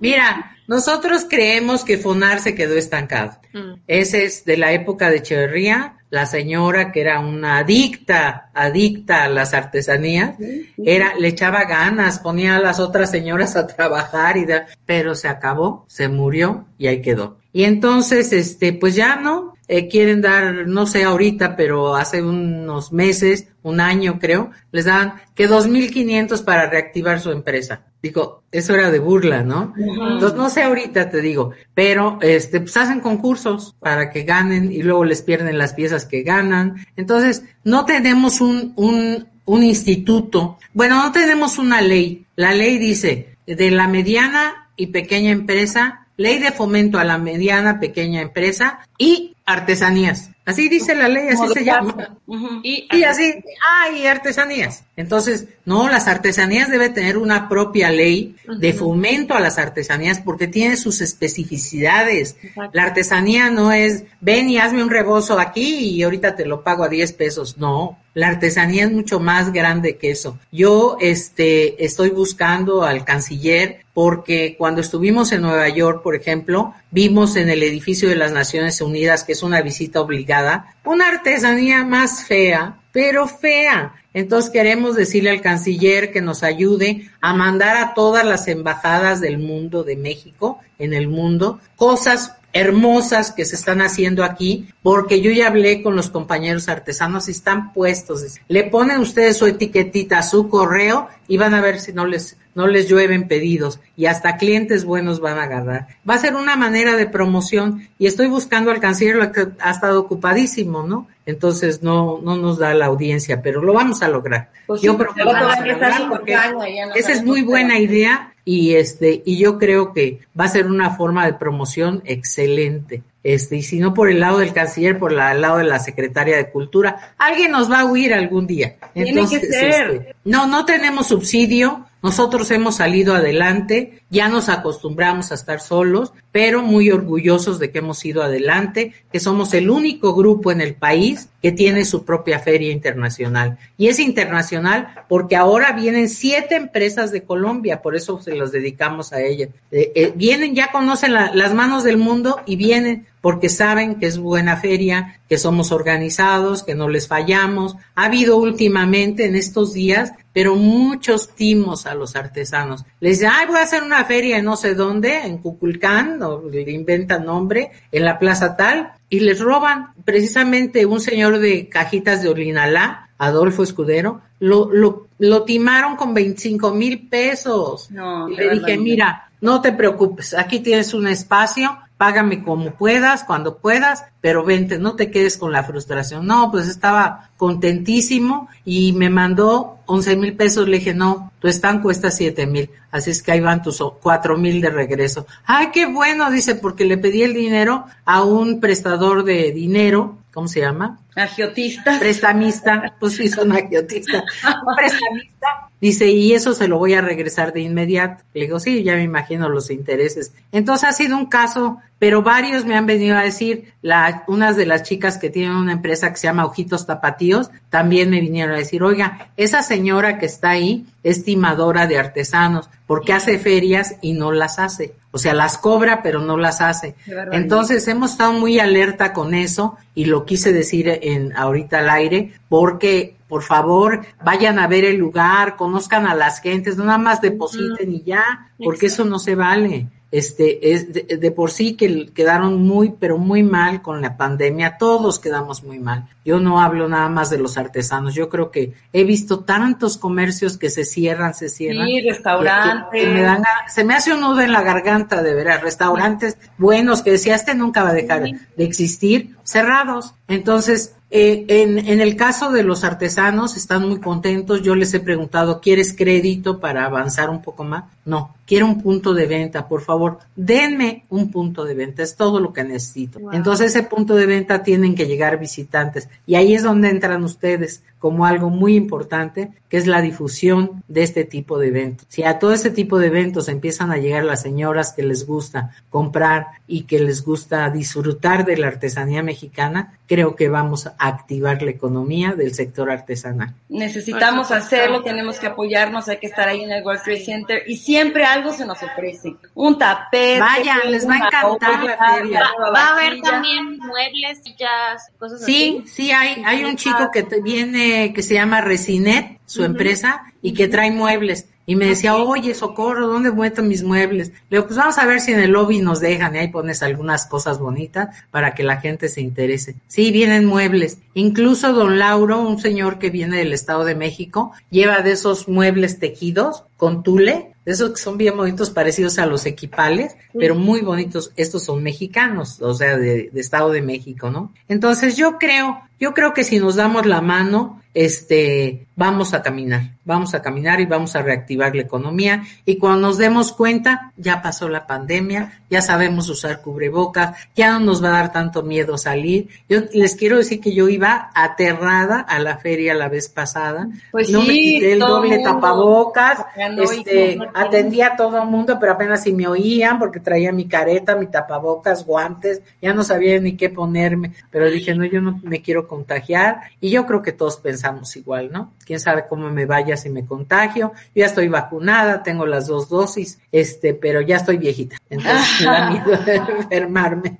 Mira, nosotros creemos que FONAR se quedó estancado. Ese es de la época de Echeverría, la señora que era una adicta, adicta a las artesanías, era, le echaba ganas, ponía a las otras señoras a trabajar y da- pero se acabó, se murió y ahí quedó. Y entonces, este, pues ya no, eh, quieren dar, no sé ahorita, pero hace unos meses, un año creo, les daban que 2.500 para reactivar su empresa. Digo, eso era de burla, ¿no? Entonces, no sé ahorita, te digo, pero este, pues hacen concursos para que ganen y luego les pierden las piezas que ganan. Entonces, no tenemos un, un, un instituto, bueno, no tenemos una ley. La ley dice, de la mediana y pequeña empresa, ley de fomento a la mediana, pequeña empresa y artesanías. Así dice la ley, así se llama. Y así, ah, y artesanías. Entonces, no, las artesanías debe tener una propia ley de fomento a las artesanías porque tiene sus especificidades. La artesanía no es, ven y hazme un rebozo aquí y ahorita te lo pago a 10 pesos. No, la artesanía es mucho más grande que eso. Yo, este, estoy buscando al canciller porque cuando estuvimos en Nueva York, por ejemplo, vimos en el edificio de las Naciones Unidas, que es una visita obligada, una artesanía más fea, pero fea. Entonces queremos decirle al canciller que nos ayude a mandar a todas las embajadas del mundo, de México, en el mundo, cosas hermosas que se están haciendo aquí, porque yo ya hablé con los compañeros artesanos y están puestos. Le ponen ustedes su etiquetita su correo y van a ver si no les no les llueven pedidos y hasta clientes buenos van a agarrar. Va a ser una manera de promoción y estoy buscando al canciller lo que ha estado ocupadísimo, ¿no? Entonces no no nos da la audiencia, pero lo vamos a lograr. Pues yo sí, creo que porque lo va a vamos a empezar lograr su porque campaña, ya no esa es muy buena idea y este y yo creo que va a ser una forma de promoción excelente. Este, y si no por el lado del canciller, por la- el lado de la secretaria de Cultura, alguien nos va a huir algún día. Tiene Entonces, que ser. este, no, no tenemos subsidio, nosotros hemos salido adelante, ya nos acostumbramos a estar solos, pero muy orgullosos de que hemos ido adelante, que somos el único grupo en el país que tiene su propia feria internacional. Y es internacional porque ahora vienen siete empresas de Colombia, por eso se los dedicamos a ellas. Eh, eh, vienen, ya conocen la- las manos del mundo y vienen porque saben que es buena feria, que somos organizados, que no les fallamos. Ha habido últimamente en estos días, pero muchos timos a los artesanos. Les dicen, ay, voy a hacer una feria en no sé dónde, en Cuculcán, o le inventan nombre, en la plaza tal, y les roban. Precisamente un señor de cajitas de Olinalá, Adolfo Escudero, lo, lo, lo timaron con 25 mil pesos. No, y le dije, mira, no te preocupes, aquí tienes un espacio, págame como puedas, cuando puedas, pero vente, no te quedes con la frustración. No, pues estaba contentísimo y me mandó 11 mil pesos. Le dije, no, tu stand cuesta 7 mil, así es que ahí van tus 4 mil de regreso. Ay, qué bueno, dice, porque le pedí el dinero a un prestador de dinero, ¿cómo se llama? Agiotista. Prestamista, pues sí, son agiotistas. Un prestamista. Dice, y eso se lo voy a regresar de inmediato. Le digo, sí, ya me imagino los intereses. Entonces ha sido un caso, pero varios me han venido a decir, la, unas de las chicas que tienen una empresa que se llama Ojitos Tapatíos, también me vinieron a decir, oiga, esa señora que está ahí es timadora de artesanos, porque hace ferias y no las hace. O sea, las cobra, pero no las hace. Entonces hemos estado muy alerta con eso y lo quise decir en ahorita al aire porque por favor vayan a ver el lugar, conozcan a las gentes, no nada más depositen y ya, porque eso no se vale. Este, es de, de por sí que quedaron muy, pero muy mal con la pandemia, todos quedamos muy mal. Yo no hablo nada más de los artesanos, yo creo que he visto tantos comercios que se cierran, se cierran. Sí, que- restaurantes. que me dan a- se me hace un nudo en la garganta de veras, restaurantes buenos que decía, este nunca va a dejar de existir, cerrados. Entonces, eh, en, en el caso de los artesanos, están muy contentos. Yo les he preguntado, ¿quieres crédito para avanzar un poco más? No, quiero un punto de venta, por favor, denme un punto de venta, es todo lo que necesito. Wow. Entonces, ese punto de venta tienen que llegar visitantes. Y ahí es donde entran ustedes como algo muy importante, que es la difusión de este tipo de eventos. Si a todo este tipo de eventos empiezan a llegar las señoras que les gusta comprar y que les gusta disfrutar de la artesanía mexicana, creo que vamos a activar la economía del sector artesanal. Necesitamos hacerlo, tenemos que apoyarnos, hay que estar ahí en el World Trade Center y siempre algo se nos ofrece. Un tapete. Vayan, les va a encantar la feria. una Va a haber también muebles, sillas, cosas Sí, así. sí, hay, hay un chico que te viene, que se llama Resinet, su empresa, y que trae muebles. Y me decía, oye, socorro, ¿dónde meto mis muebles? Le digo, pues vamos a ver si en el lobby nos dejan, y ahí pones algunas cosas bonitas para que la gente se interese. Sí, vienen muebles. Incluso don Lauro, un señor que viene del Estado de México, lleva de esos muebles tejidos con tule, de esos que son bien bonitos, parecidos a los equipales, pero muy bonitos. Estos son mexicanos, o sea, de, de Estado de México, ¿no? Entonces yo creo, yo creo que si nos damos la mano, este, vamos a caminar, vamos a caminar y vamos a reactivar la economía. Y cuando nos demos cuenta, ya pasó la pandemia, ya sabemos usar cubrebocas, ya no nos va a dar tanto miedo salir. Yo les quiero decir que yo iba aterrada a la feria la vez pasada. Pues no me quité el doble mundo tapabocas, este, atendía a todo el mundo, pero apenas si me oían porque traía mi careta, mi tapabocas, guantes, ya no sabía ni qué ponerme, pero dije, no, yo no me quiero contagiar y yo creo que todos pensamos igual, ¿no? Quién sabe cómo me vaya si me contagio. Yo ya estoy vacunada, tengo las dos dosis, este, pero ya estoy viejita, entonces me da (laughs) miedo de (laughs) enfermarme.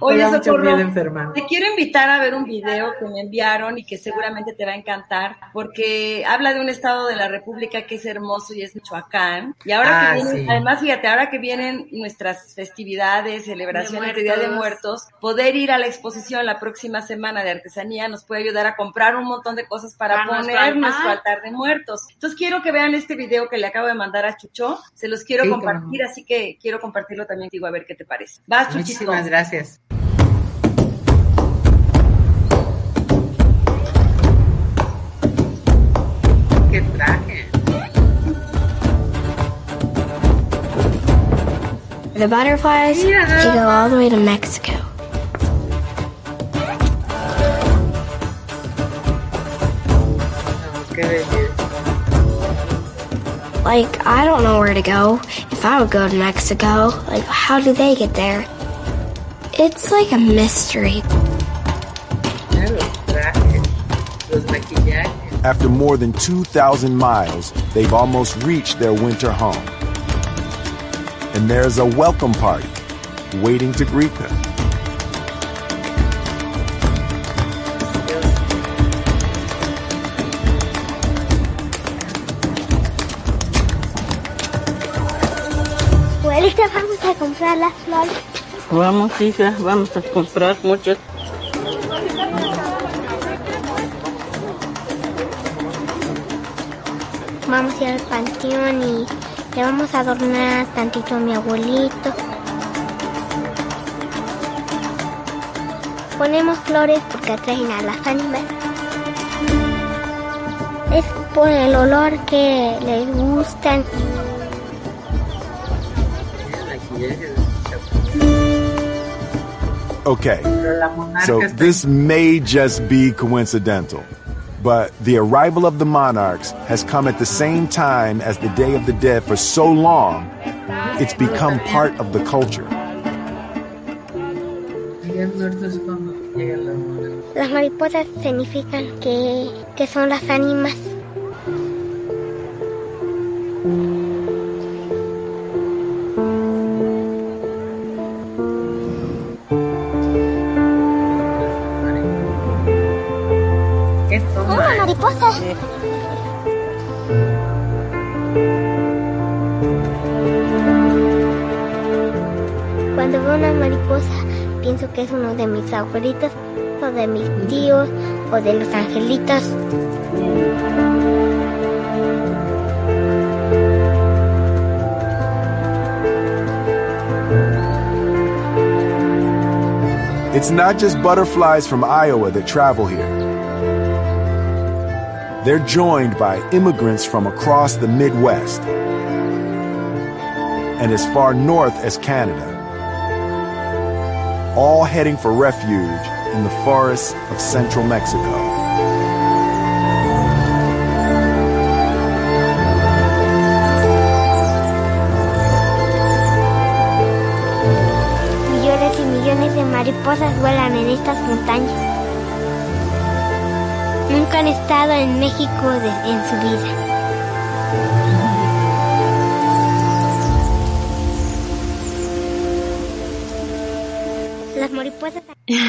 Oye, me da mucho Socorro, miedo enfermarme. te quiero invitar a ver un video que me enviaron y que seguramente te va a encantar, porque habla de un estado de la República que es hermoso y es Michoacán. Y ahora Ah, que vienen, sí. además, fíjate, ahora que vienen nuestras festividades, celebraciones de, Día de Muertos. Poder ir a la exposición la próxima semana de artesanía nos puede ayudar a comprar un montón de cosas para poner altar. nuestro altar de muertos. Entonces quiero que vean este video que le acabo de mandar a Chucho, se los quiero Sí, compartir, así que quiero compartirlo también contigo a ver qué te parece. Vas, Chuchito. Muchísimas gracias. Qué traje. The butterflies, they go all the way to Mexico. Like, I don't know where to go. If I would go to Mexico, like, how do they get there? It's like a mystery. After more than 2,000 miles, they've almost reached their winter home. And there's a welcome party waiting to greet them. Comprar las flores. Vamos, hija, vamos a comprar muchas. Vamos a ir al panteón y le vamos a adornar tantito a mi abuelito. Ponemos flores porque atraen a las ánimas. Es por el olor que les gustan. Okay, so this may just be coincidental, but the arrival of the monarchs has come at the same time as the Day of the Dead for so long, it's become part of the culture. Las mariposas significan que, que son las ánimas. Mariposa. Cuando veo una mariposa, pienso que es uno de mis abuelitos, o de mis tíos, o de los angelitos. It's not just butterflies from Iowa that travel here. They're joined by immigrants from across the Midwest and as far north as Canada, all heading for refuge in the forests of central Mexico. Millones y millones de mariposas vuelan en estas montañas. Nunca han estado en México de- en su vida. Las mariposas. (laughs)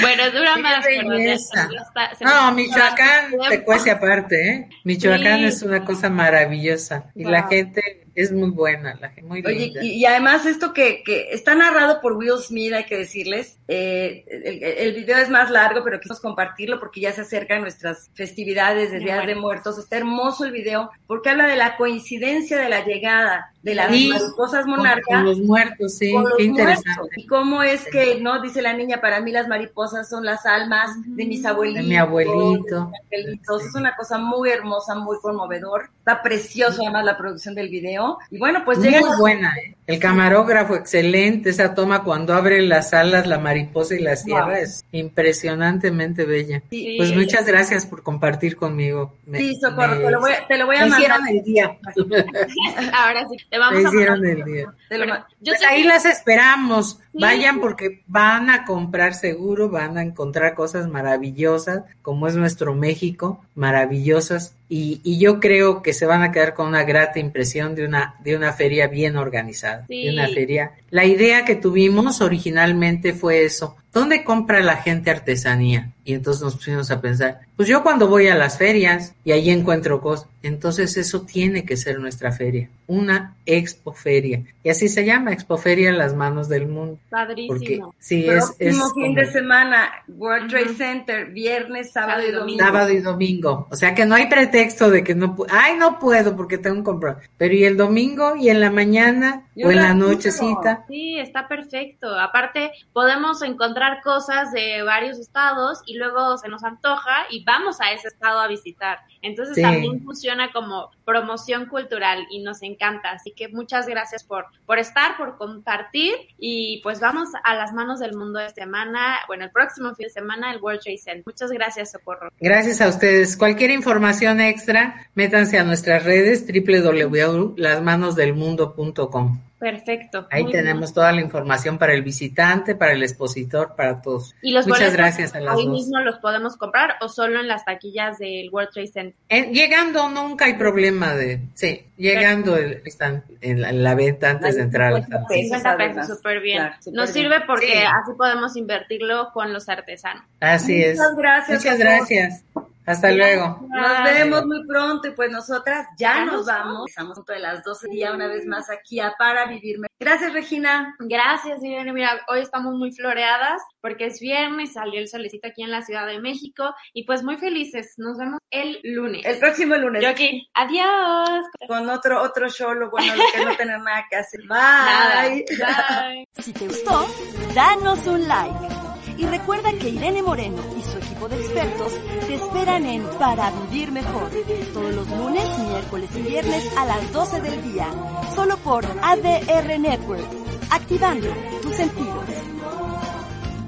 Bueno, dura Qué más. pero belleza. está- se No, Michoacán te cuece aparte, ¿eh? Michoacán Sí. es una cosa maravillosa y la gente es muy buena, la gente muy Oye, linda. y, y además esto que, que está narrado por Will Smith, hay que decirles, eh, el, el video es más largo, pero quisimos compartirlo porque ya se acercan nuestras festividades de Días de Muertos. Está hermoso el video porque habla de la coincidencia de la llegada de las Sí, mariposas monarcas con los muertos, sí, con los qué muertos. interesante. Y cómo es que, ¿no? Dice la niña, para mí las mariposas son las almas de mis abuelitos. De mi abuelito. de mis. Es una cosa muy hermosa, muy conmovedor. Está precioso además la producción del video. Y bueno, pues Muy llega buena, ¿eh? El camarógrafo excelente, esa toma cuando abre las alas la mariposa y la sierra Wow. es impresionantemente bella. Sí. Pues muchas gracias por compartir conmigo. Me- Sí, Socorro, me- te lo voy, a- te lo voy a me mandar. hicieron el día. (laughs) Ahora sí, te vamos Me a hicieron mandar. el día. Te lo Bueno, ma- yo Pues ahí que- las esperamos. Sí. Vayan porque van a comprar seguro, van a encontrar cosas maravillosas, como es nuestro México, maravillosas. Y, y yo creo que se van a quedar con una grata impresión de una, de una feria bien organizada. Sí. De una feria. La idea que tuvimos originalmente fue eso. ¿Dónde compra la gente artesanía? Y entonces nos pusimos a pensar, pues yo cuando voy a las ferias y ahí encuentro cosas, entonces eso tiene que ser nuestra feria, una expoferia. Y así se llama, expoferia las manos del mundo. Porque Padrísimo. sí, es, es fin como de semana, World Trade Center, viernes, sábado y domingo. sábado y domingo. O sea que no hay pretexto de que no, pu- ay, no puedo porque tengo un compromiso. Pero y el domingo y en la mañana o en la nochecita. Sí, está perfecto. Aparte, podemos encontrar cosas de varios estados y luego se nos antoja y vamos a ese estado a visitar. Entonces Sí. también funciona como promoción cultural y nos encanta. Así que muchas gracias por, por estar, por compartir y pues vamos a las manos del mundo de semana, bueno, el próximo fin de semana, el World Trade Center. Muchas gracias, Socorro. Gracias a ustedes. Cualquier información extra, métanse a nuestras redes www.lasmanosdelmundo.com. Perfecto. Ahí tenemos bien. toda la información para el visitante, para el expositor, para todos. Y los Muchas boletos gracias a las ahí dos. mismo los podemos comprar o solo en las taquillas del World Trade Center. En- llegando nunca hay problema de, sí, llegando el- están en la, en la venta antes de entrar. al salón. 50 pesos, súper bien. Claro, Nos bien. sirve porque Sí. así podemos invertirlo con los artesanos. Así es. Muchas gracias, Muchas gracias. Hasta luego. Nos vemos muy pronto y pues nosotras ya, nos vamos. Estamos junto de las 12 días una vez más aquí a Para Vivirme. Gracias, Regina. Gracias, Irene. Mira, hoy estamos muy floreadas porque es viernes, salió el solecito aquí en la Ciudad de México y pues muy felices. Nos vemos el lunes. El próximo lunes. Yo aquí. Adiós. Con otro, otro show, lo bueno de que no tener nada que hacer. (laughs) Bye. Bye. (laughs) Si te gustó, danos un like. Y recuerda que Irene Moreno y su equipo de expertos te esperan en Para Vivir Mejor, todos los lunes, miércoles y viernes a las 12 del día, solo por ADR Networks, activando tus sentidos.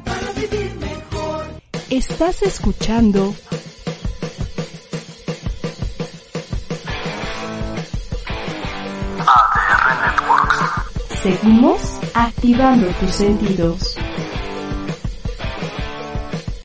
Para vivir mejor. Estás escuchando ADR Networks. Seguimos activando tus sentidos.